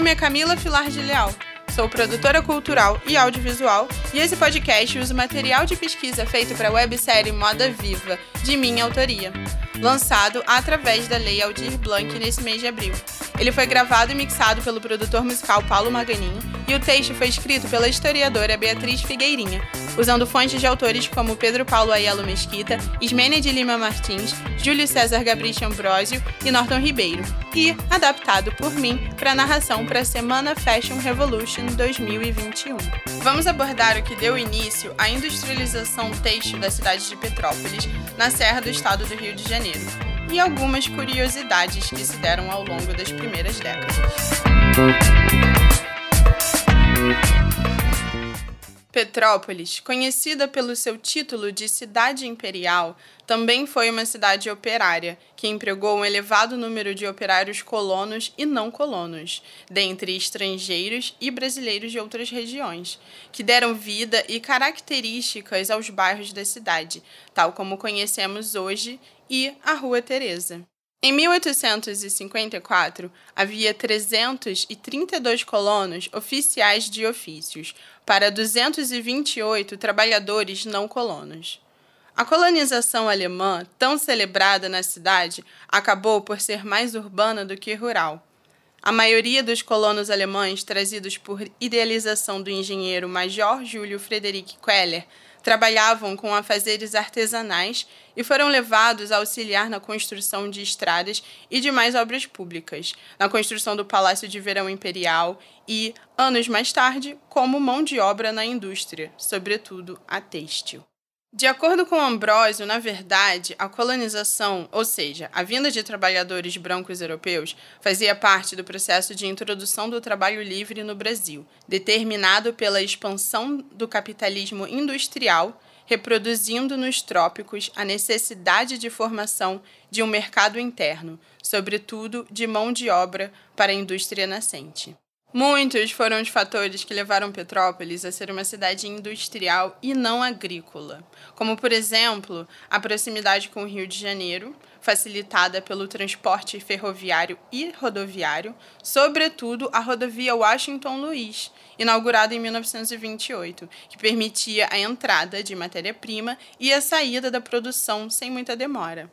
nome é Camila Filar de Leal. Sou produtora cultural e audiovisual e esse podcast usa material de pesquisa feito para a websérie Moda Viva, de minha autoria, lançado através da Lei Aldir Blanc nesse mês de abril. Ele foi gravado e mixado pelo produtor musical Paulo Maganinho e o texto foi escrito pela historiadora Beatriz Figueirinha, usando fontes de autores como Pedro Paulo Aiello Mesquita, Ismênia de Lima Martins, Júlio César Gabriel Ambrosio e Norton Ribeiro, e adaptado por mim para narração para a Semana Fashion Revolution 2021. Vamos abordar o que deu início à industrialização têxtil da cidade de Petrópolis, na Serra do Estado do Rio de Janeiro, e algumas curiosidades que se deram ao longo das primeiras décadas. Petrópolis, conhecida pelo seu título de cidade imperial, também foi uma cidade operária, que empregou um elevado número de operários colonos e não colonos, dentre estrangeiros e brasileiros de outras regiões, que deram vida e características aos bairros da cidade, tal como conhecemos hoje, e a Rua Teresa. Em 1854, havia 332 colonos oficiais de ofícios para 228 trabalhadores não colonos. A colonização alemã, tão celebrada na cidade, acabou por ser mais urbana do que rural. A maioria dos colonos alemães, trazidos por idealização do engenheiro Major Júlio Frederick Keller, trabalhavam com afazeres artesanais e foram levados a auxiliar na construção de estradas e demais obras públicas, na construção do Palácio de Verão Imperial e, anos mais tarde, como mão de obra na indústria, sobretudo a têxtil. De acordo com Ambrósio, na verdade, a colonização, ou seja, a vinda de trabalhadores brancos europeus, fazia parte do processo de introdução do trabalho livre no Brasil, determinado pela expansão do capitalismo industrial, reproduzindo nos trópicos a necessidade de formação de um mercado interno, sobretudo de mão de obra para a indústria nascente. Muitos foram os fatores que levaram Petrópolis a ser uma cidade industrial e não agrícola, como, por exemplo, a proximidade com o Rio de Janeiro, facilitada pelo transporte ferroviário e rodoviário, sobretudo a rodovia Washington-Luiz, inaugurada em 1928, que permitia a entrada de matéria-prima e a saída da produção sem muita demora.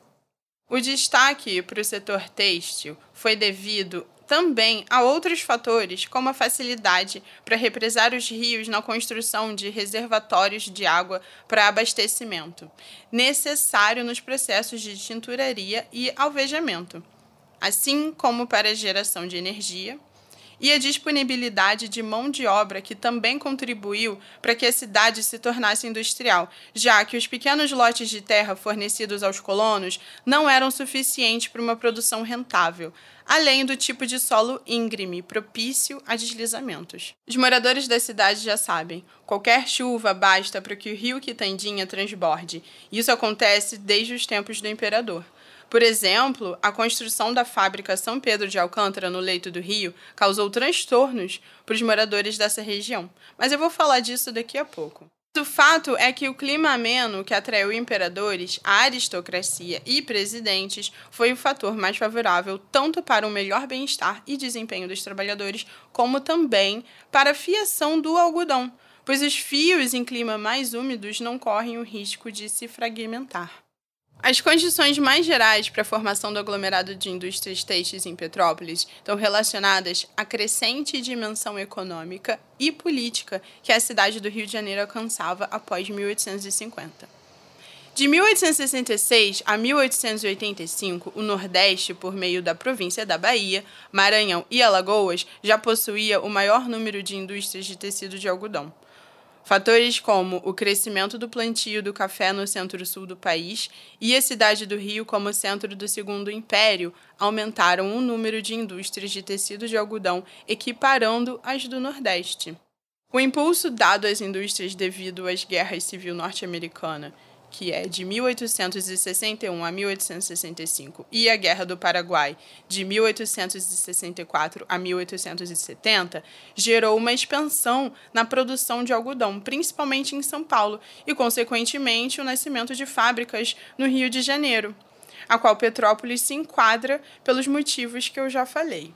O destaque para o setor têxtil foi devido também há outros fatores, como a facilidade para represar os rios na construção de reservatórios de água para abastecimento, necessário nos processos de tinturaria e alvejamento, assim como para a geração de energia, e a disponibilidade de mão de obra que também contribuiu para que a cidade se tornasse industrial, já que os pequenos lotes de terra fornecidos aos colonos não eram suficientes para uma produção rentável, além do tipo de solo íngreme, propício a deslizamentos. Os moradores da cidade já sabem, qualquer chuva basta para que o rio Quitandinha transborde. Isso acontece desde os tempos do imperador. Por exemplo, a construção da fábrica São Pedro de Alcântara no leito do rio causou transtornos para os moradores dessa região, mas eu vou falar disso daqui a pouco. O fato é que o clima ameno que atraiu imperadores, a aristocracia e presidentes foi o fator mais favorável tanto para o melhor bem-estar e desempenho dos trabalhadores, como também para a fiação do algodão, pois os fios em clima mais úmidos não correm o risco de se fragmentar. As condições mais gerais para a formação do aglomerado de indústrias têxteis em Petrópolis estão relacionadas à crescente dimensão econômica e política que a cidade do Rio de Janeiro alcançava após 1850. De 1866 a 1885, o Nordeste, por meio da província da Bahia, Maranhão e Alagoas, já possuía o maior número de indústrias de tecido de algodão. Fatores como o crescimento do plantio do café no centro-sul do país e a cidade do Rio como centro do Segundo Império aumentaram o número de indústrias de tecido de algodão, equiparando as do Nordeste. O impulso dado às indústrias devido às guerras civil norte-americana que é de 1861 a 1865, e a Guerra do Paraguai, de 1864 a 1870, gerou uma expansão na produção de algodão, principalmente em São Paulo, e, consequentemente, o nascimento de fábricas no Rio de Janeiro, a qual Petrópolis se enquadra pelos motivos que eu já falei.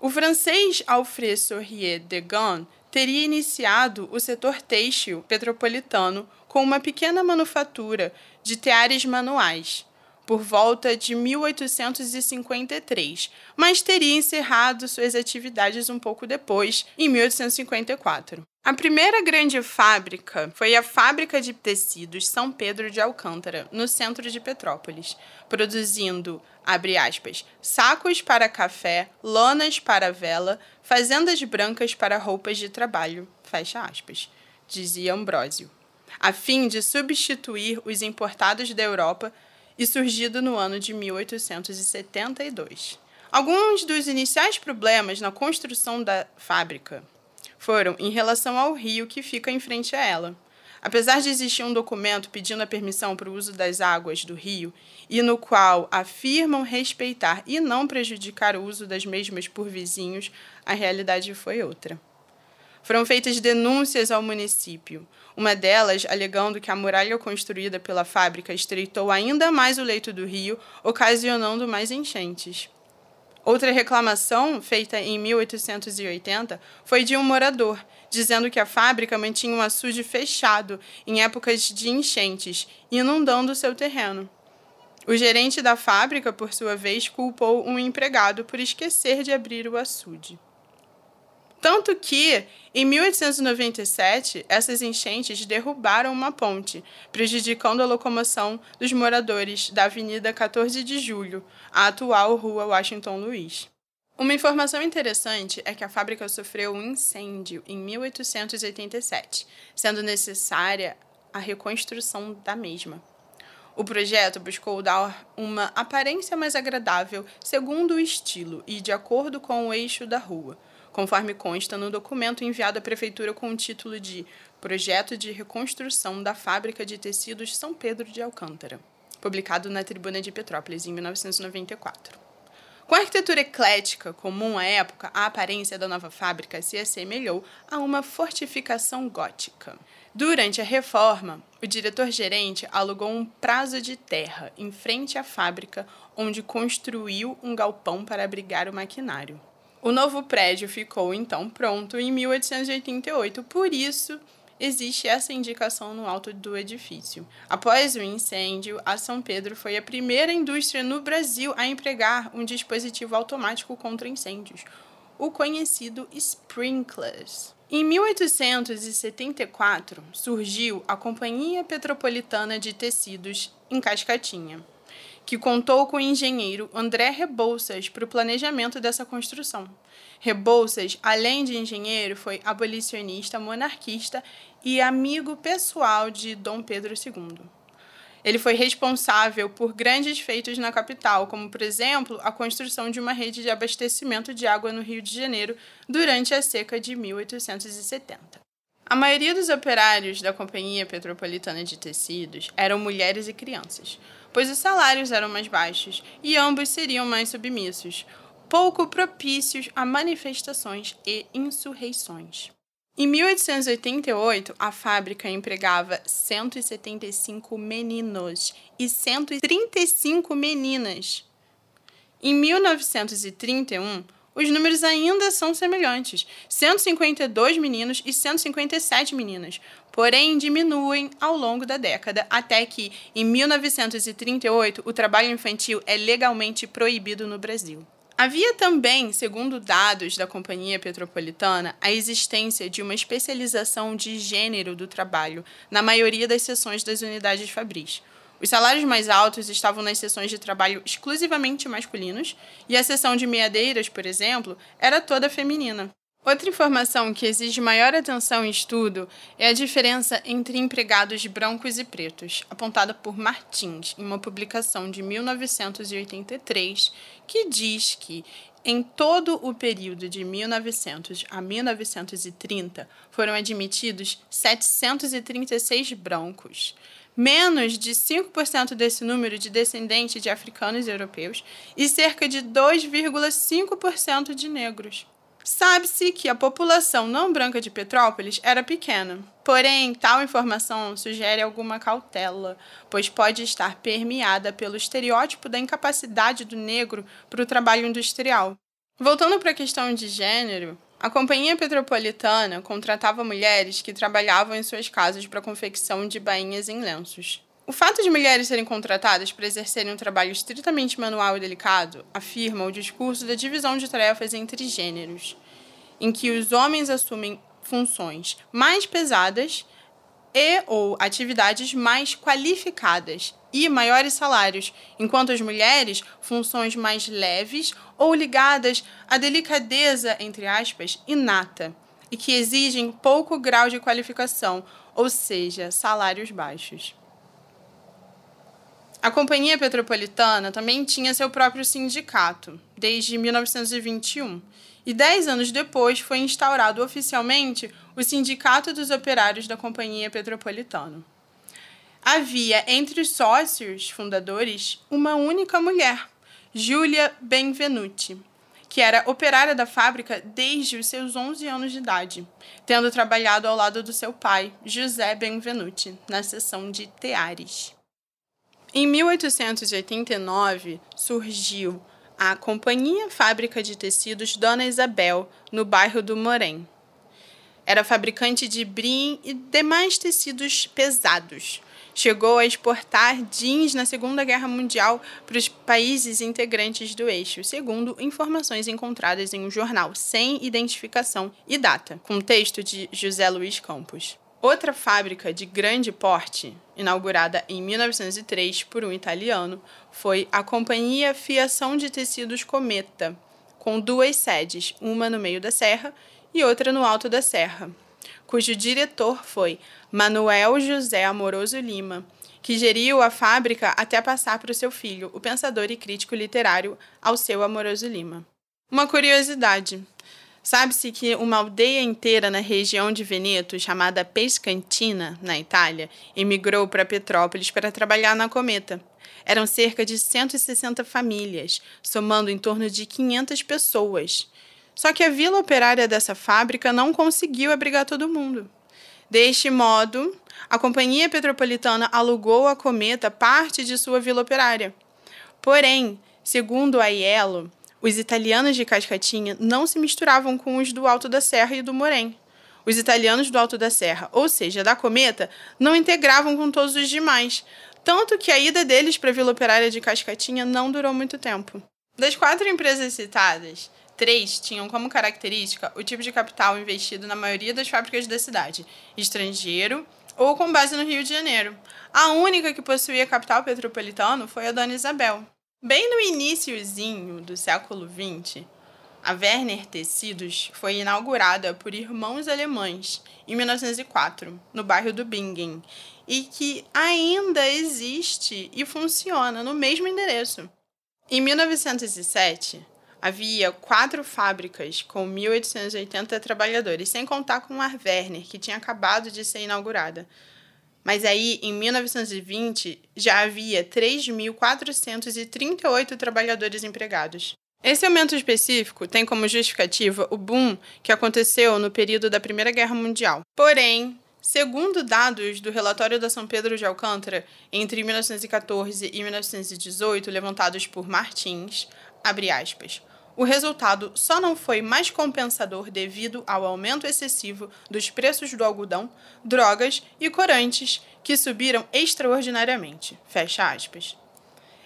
O francês Alfred Sourier de Gaulle teria iniciado o setor têxtil petropolitano com uma pequena manufatura de teares manuais, por volta de 1853, mas teria encerrado suas atividades um pouco depois, em 1854. A primeira grande fábrica foi a Fábrica de Tecidos São Pedro de Alcântara, no centro de Petrópolis, produzindo, abre aspas, sacos para café, lonas para vela, fazendas brancas para roupas de trabalho, fecha aspas, dizia Ambrósio, a fim de substituir os importados da Europa e surgido no ano de 1872. Alguns dos iniciais problemas na construção da fábrica foram em relação ao rio que fica em frente a ela. Apesar de existir um documento pedindo a permissão para o uso das águas do rio e no qual afirmam respeitar e não prejudicar o uso das mesmas por vizinhos, a realidade foi outra. Foram feitas denúncias ao município, uma delas alegando que a muralha construída pela fábrica estreitou ainda mais o leito do rio, ocasionando mais enchentes. Outra reclamação, feita em 1880, foi de um morador, dizendo que a fábrica mantinha um açude fechado em épocas de enchentes, inundando seu terreno. O gerente da fábrica, por sua vez, culpou um empregado por esquecer de abrir o açude. Tanto que, em 1897, essas enchentes derrubaram uma ponte, prejudicando a locomoção dos moradores da Avenida 14 de Julho, a atual Rua Washington Luiz. Uma informação interessante é que a fábrica sofreu um incêndio em 1887, sendo necessária a reconstrução da mesma. O projeto buscou dar uma aparência mais agradável segundo o estilo e de acordo com o eixo da rua conforme consta no documento enviado à Prefeitura com o título de Projeto de Reconstrução da Fábrica de Tecidos São Pedro de Alcântara, publicado na Tribuna de Petrópolis em 1994. Com a arquitetura eclética comum à época, a aparência da nova fábrica se assemelhou a uma fortificação gótica. Durante a reforma, o diretor-gerente alugou um prazo de terra em frente à fábrica, onde construiu um galpão para abrigar o maquinário. O novo prédio ficou então pronto em 1888, por isso existe essa indicação no alto do edifício. Após o incêndio, a São Pedro foi a primeira indústria no Brasil a empregar um dispositivo automático contra incêndios, o conhecido sprinklers. Em 1874, surgiu a Companhia Petropolitana de Tecidos em Cascatinha que contou com o engenheiro André Rebouças para o planejamento dessa construção. Rebouças, além de engenheiro, foi abolicionista, monarquista e amigo pessoal de Dom Pedro II. Ele foi responsável por grandes feitos na capital, como, por exemplo, a construção de uma rede de abastecimento de água no Rio de Janeiro durante a seca de 1870. A maioria dos operários da Companhia Petropolitana de Tecidos eram mulheres e crianças pois os salários eram mais baixos e ambos seriam mais submissos, pouco propícios a manifestações e insurreições. Em 1888, a fábrica empregava 175 meninos e 135 meninas. Em 1931, os números ainda são semelhantes: 152 meninos e 157 meninas, porém diminuem ao longo da década, até que, em 1938, o trabalho infantil é legalmente proibido no Brasil. Havia também, segundo dados da Companhia Petropolitana, a existência de uma especialização de gênero do trabalho na maioria das seções das unidades fabris. Os salários mais altos estavam nas sessões de trabalho exclusivamente masculinos, e a seção de meadeiras, por exemplo, era toda feminina. Outra informação que exige maior atenção e estudo é a diferença entre empregados brancos e pretos, apontada por Martins em uma publicação de 1983, que diz que em todo o período de 1900 a 1930 foram admitidos 736 brancos, menos de 5% desse número de descendentes de africanos e europeus e cerca de 2,5% de negros. Sabe-se que a população não branca de Petrópolis era pequena, porém, tal informação sugere alguma cautela, pois pode estar permeada pelo estereótipo da incapacidade do negro para o trabalho industrial. Voltando para a questão de gênero, a Companhia Petropolitana contratava mulheres que trabalhavam em suas casas para confecção de bainhas em lenços. O fato de mulheres serem contratadas para exercerem um trabalho estritamente manual e delicado afirma o discurso da divisão de tarefas entre gêneros, em que os homens assumem funções mais pesadas e ou atividades mais qualificadas e maiores salários, enquanto as mulheres funções mais leves ou ligadas à delicadeza, entre aspas, inata, e que exigem pouco grau de qualificação, ou seja, salários baixos. A Companhia Petropolitana também tinha seu próprio sindicato, desde 1921, e dez anos depois foi instaurado oficialmente o Sindicato dos Operários da Companhia Petropolitana. Havia entre os sócios fundadores uma única mulher, Júlia Benvenuti, que era operária da fábrica desde os seus 11 anos de idade, tendo trabalhado ao lado do seu pai, José Benvenuti, na seção de teares. Em 1889 surgiu a Companhia Fábrica de Tecidos Dona Isabel, no bairro do Morém. Era fabricante de brim e demais tecidos pesados. Chegou a exportar jeans na Segunda Guerra Mundial para os países integrantes do eixo, segundo informações encontradas em um jornal sem identificação e data, com texto de José Luiz Campos. Outra fábrica de grande porte, inaugurada em 1903 por um italiano, foi a Companhia Fiação de Tecidos Cometa, com duas sedes, uma no meio da serra e outra no alto da serra, cujo diretor foi Manuel José Amoroso Lima, que geriu a fábrica até passar para o seu filho, o pensador e crítico literário Alceu Amoroso Lima. Uma curiosidade: Sabe-se que uma aldeia inteira na região de Veneto, chamada Pescantina, na Itália, emigrou para Petrópolis para trabalhar na cometa. Eram cerca de 160 famílias, somando em torno de 500 pessoas. Só que a vila operária dessa fábrica não conseguiu abrigar todo mundo. Deste modo, a Companhia Petropolitana alugou à Cometa parte de sua vila operária. Porém, segundo a Ielo, os italianos de Cascatinha não se misturavam com os do Alto da Serra e do Morém. Os italianos do Alto da Serra, ou seja, da Cometa, não integravam com todos os demais, tanto que a ida deles para a Vila Operária de Cascatinha não durou muito tempo. Das quatro empresas citadas, três tinham como característica o tipo de capital investido na maioria das fábricas da cidade, estrangeiro ou com base no Rio de Janeiro. A única que possuía capital petropolitano foi a Dona Isabel. Bem no iníciozinho do século XX, a Werner Tecidos foi inaugurada por irmãos alemães em 1904, no bairro do Bingen, e que ainda existe e funciona no mesmo endereço. Em 1907, havia quatro fábricas com 1.880 trabalhadores, sem contar com a Werner, que tinha acabado de ser inaugurada. Mas aí, em 1920, já havia 3.438 trabalhadores empregados. Esse aumento específico tem como justificativa o boom que aconteceu no período da Primeira Guerra Mundial. Porém, segundo dados do relatório da São Pedro de Alcântara, entre 1914 e 1918, levantados por Martins, abre aspas, o resultado só não foi mais compensador devido ao aumento excessivo dos preços do algodão, drogas e corantes, que subiram extraordinariamente. Fecha aspas.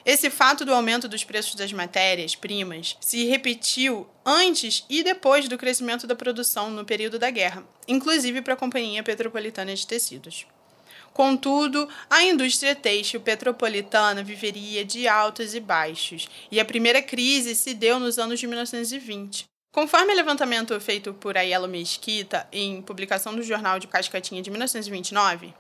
Esse fato do aumento dos preços das matérias-primas se repetiu antes e depois do crescimento da produção no período da guerra, inclusive para a Companhia Petropolitana de Tecidos. Contudo, a indústria têxtil petropolitana viveria de altos e baixos, e a primeira crise se deu nos anos de 1920. Conforme o levantamento feito por Aiello Mesquita em publicação do Jornal de Cascatinha de 1929,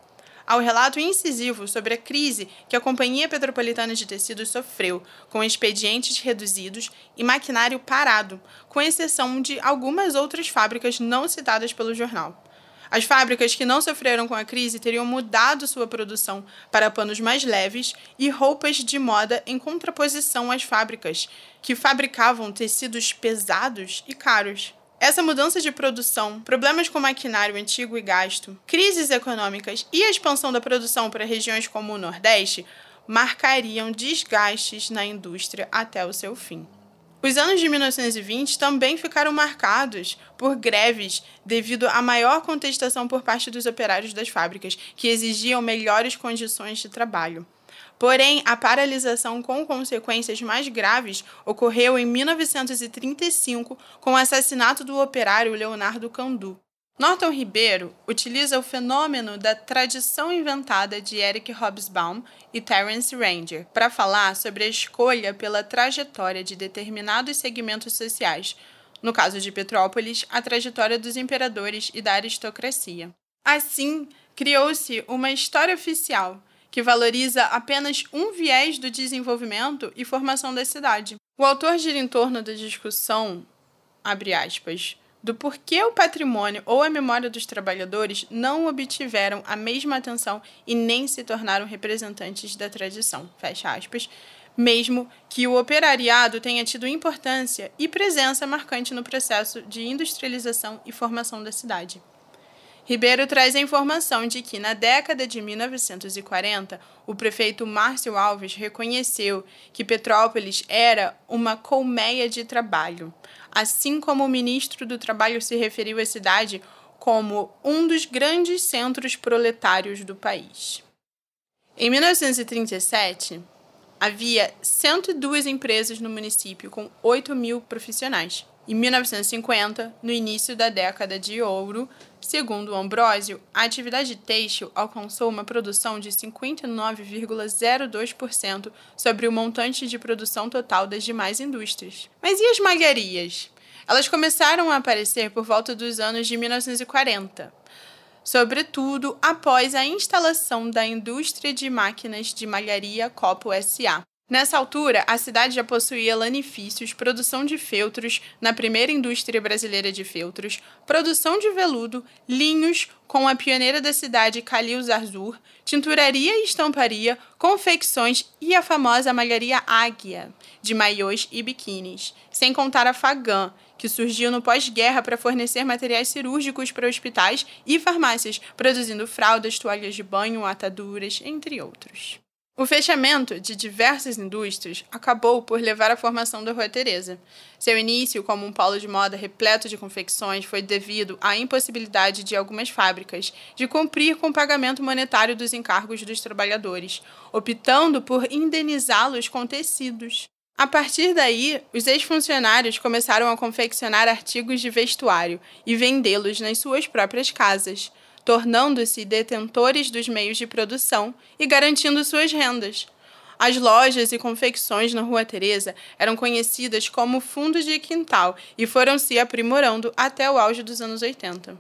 ao relato incisivo sobre a crise que a Companhia Petropolitana de Tecidos sofreu, com expedientes reduzidos e maquinário parado, com exceção de algumas outras fábricas não citadas pelo jornal. As fábricas que não sofreram com a crise teriam mudado sua produção para panos mais leves e roupas de moda em contraposição às fábricas que fabricavam tecidos pesados e caros. Essa mudança de produção, problemas com maquinário antigo e gasto, crises econômicas e a expansão da produção para regiões como o Nordeste marcariam desgastes na indústria até o seu fim. Os anos de 1920 também ficaram marcados por greves devido à maior contestação por parte dos operários das fábricas, que exigiam melhores condições de trabalho. Porém, a paralisação com consequências mais graves ocorreu em 1935 com o assassinato do operário Leonardo Candu. Norton Ribeiro utiliza o fenômeno da tradição inventada de Eric Hobsbawm e Terence Ranger para falar sobre a escolha pela trajetória de determinados segmentos sociais, no caso de Petrópolis, a trajetória dos imperadores e da aristocracia. Assim, criou-se uma história oficial que valoriza apenas um viés do desenvolvimento e formação da cidade. O autor gira em torno da discussão, abre aspas, do porquê o patrimônio ou a memória dos trabalhadores não obtiveram a mesma atenção e nem se tornaram representantes da tradição. Fecha aspas. Mesmo que o operariado tenha tido importância e presença marcante no processo de industrialização e formação da cidade. Ribeiro traz a informação de que, na década de 1940, o prefeito Márcio Alves reconheceu que Petrópolis era uma colmeia de trabalho, assim como o ministro do Trabalho se referiu à cidade como um dos grandes centros proletários do país. Em 1937, havia 102 empresas no município com 8 mil profissionais. Em 1950, no início da década de ouro, segundo Ambrósio, a atividade têxtil alcançou uma produção de 59,02% sobre o montante de produção total das demais indústrias. Mas e as malharias? Elas começaram a aparecer por volta dos anos de 1940, sobretudo após a instalação da indústria de máquinas de malharia Copo SA. Nessa altura, a cidade já possuía lanifícios, produção de feltros na primeira indústria brasileira de feltros, produção de veludo, linhos com a pioneira da cidade Calil Zarzur, tinturaria e estamparia, confecções e a famosa malharia Águia, de maiôs e biquínis, sem contar a Fagã, que surgiu no pós-guerra para fornecer materiais cirúrgicos para hospitais e farmácias, produzindo fraldas, toalhas de banho, ataduras, entre outros. O fechamento de diversas indústrias acabou por levar à formação da Rua Teresa. Seu início como um polo de moda repleto de confecções foi devido à impossibilidade de algumas fábricas de cumprir com o pagamento monetário dos encargos dos trabalhadores, optando por indenizá-los com tecidos. A partir daí, os ex-funcionários começaram a confeccionar artigos de vestuário e vendê-los nas suas próprias casas tornando-se detentores dos meios de produção e garantindo suas rendas. As lojas e confecções na Rua Teresa eram conhecidas como fundos de quintal e foram se aprimorando até o auge dos anos 80.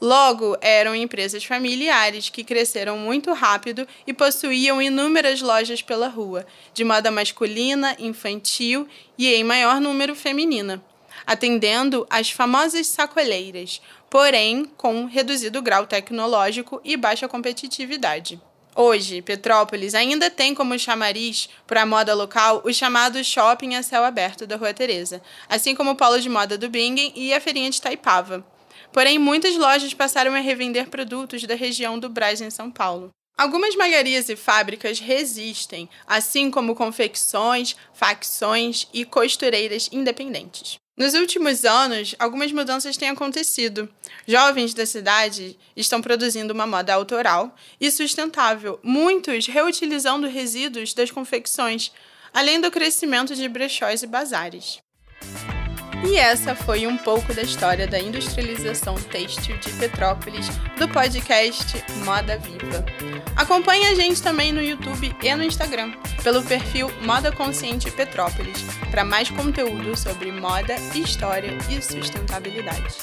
Logo, eram empresas familiares que cresceram muito rápido e possuíam inúmeras lojas pela rua, de moda masculina, infantil e em maior número feminina atendendo às famosas sacoleiras, porém com reduzido grau tecnológico e baixa competitividade. Hoje, Petrópolis ainda tem como chamariz para a moda local o chamado Shopping a Céu Aberto da Rua Teresa, assim como o Polo de Moda do Bingen e a Feirinha de Taipava. Porém, muitas lojas passaram a revender produtos da região do Brás em São Paulo. Algumas malharias e fábricas resistem, assim como confecções, facções e costureiras independentes. Nos últimos anos, algumas mudanças têm acontecido. Jovens da cidade estão produzindo uma moda autoral e sustentável, muitos reutilizando resíduos das confecções, além do crescimento de brechós e bazares. E essa foi um pouco da história da industrialização têxtil de Petrópolis do podcast Moda Viva. Acompanhe a gente também no YouTube e no Instagram, pelo perfil Moda Consciente Petrópolis, para mais conteúdo sobre moda, história e sustentabilidade.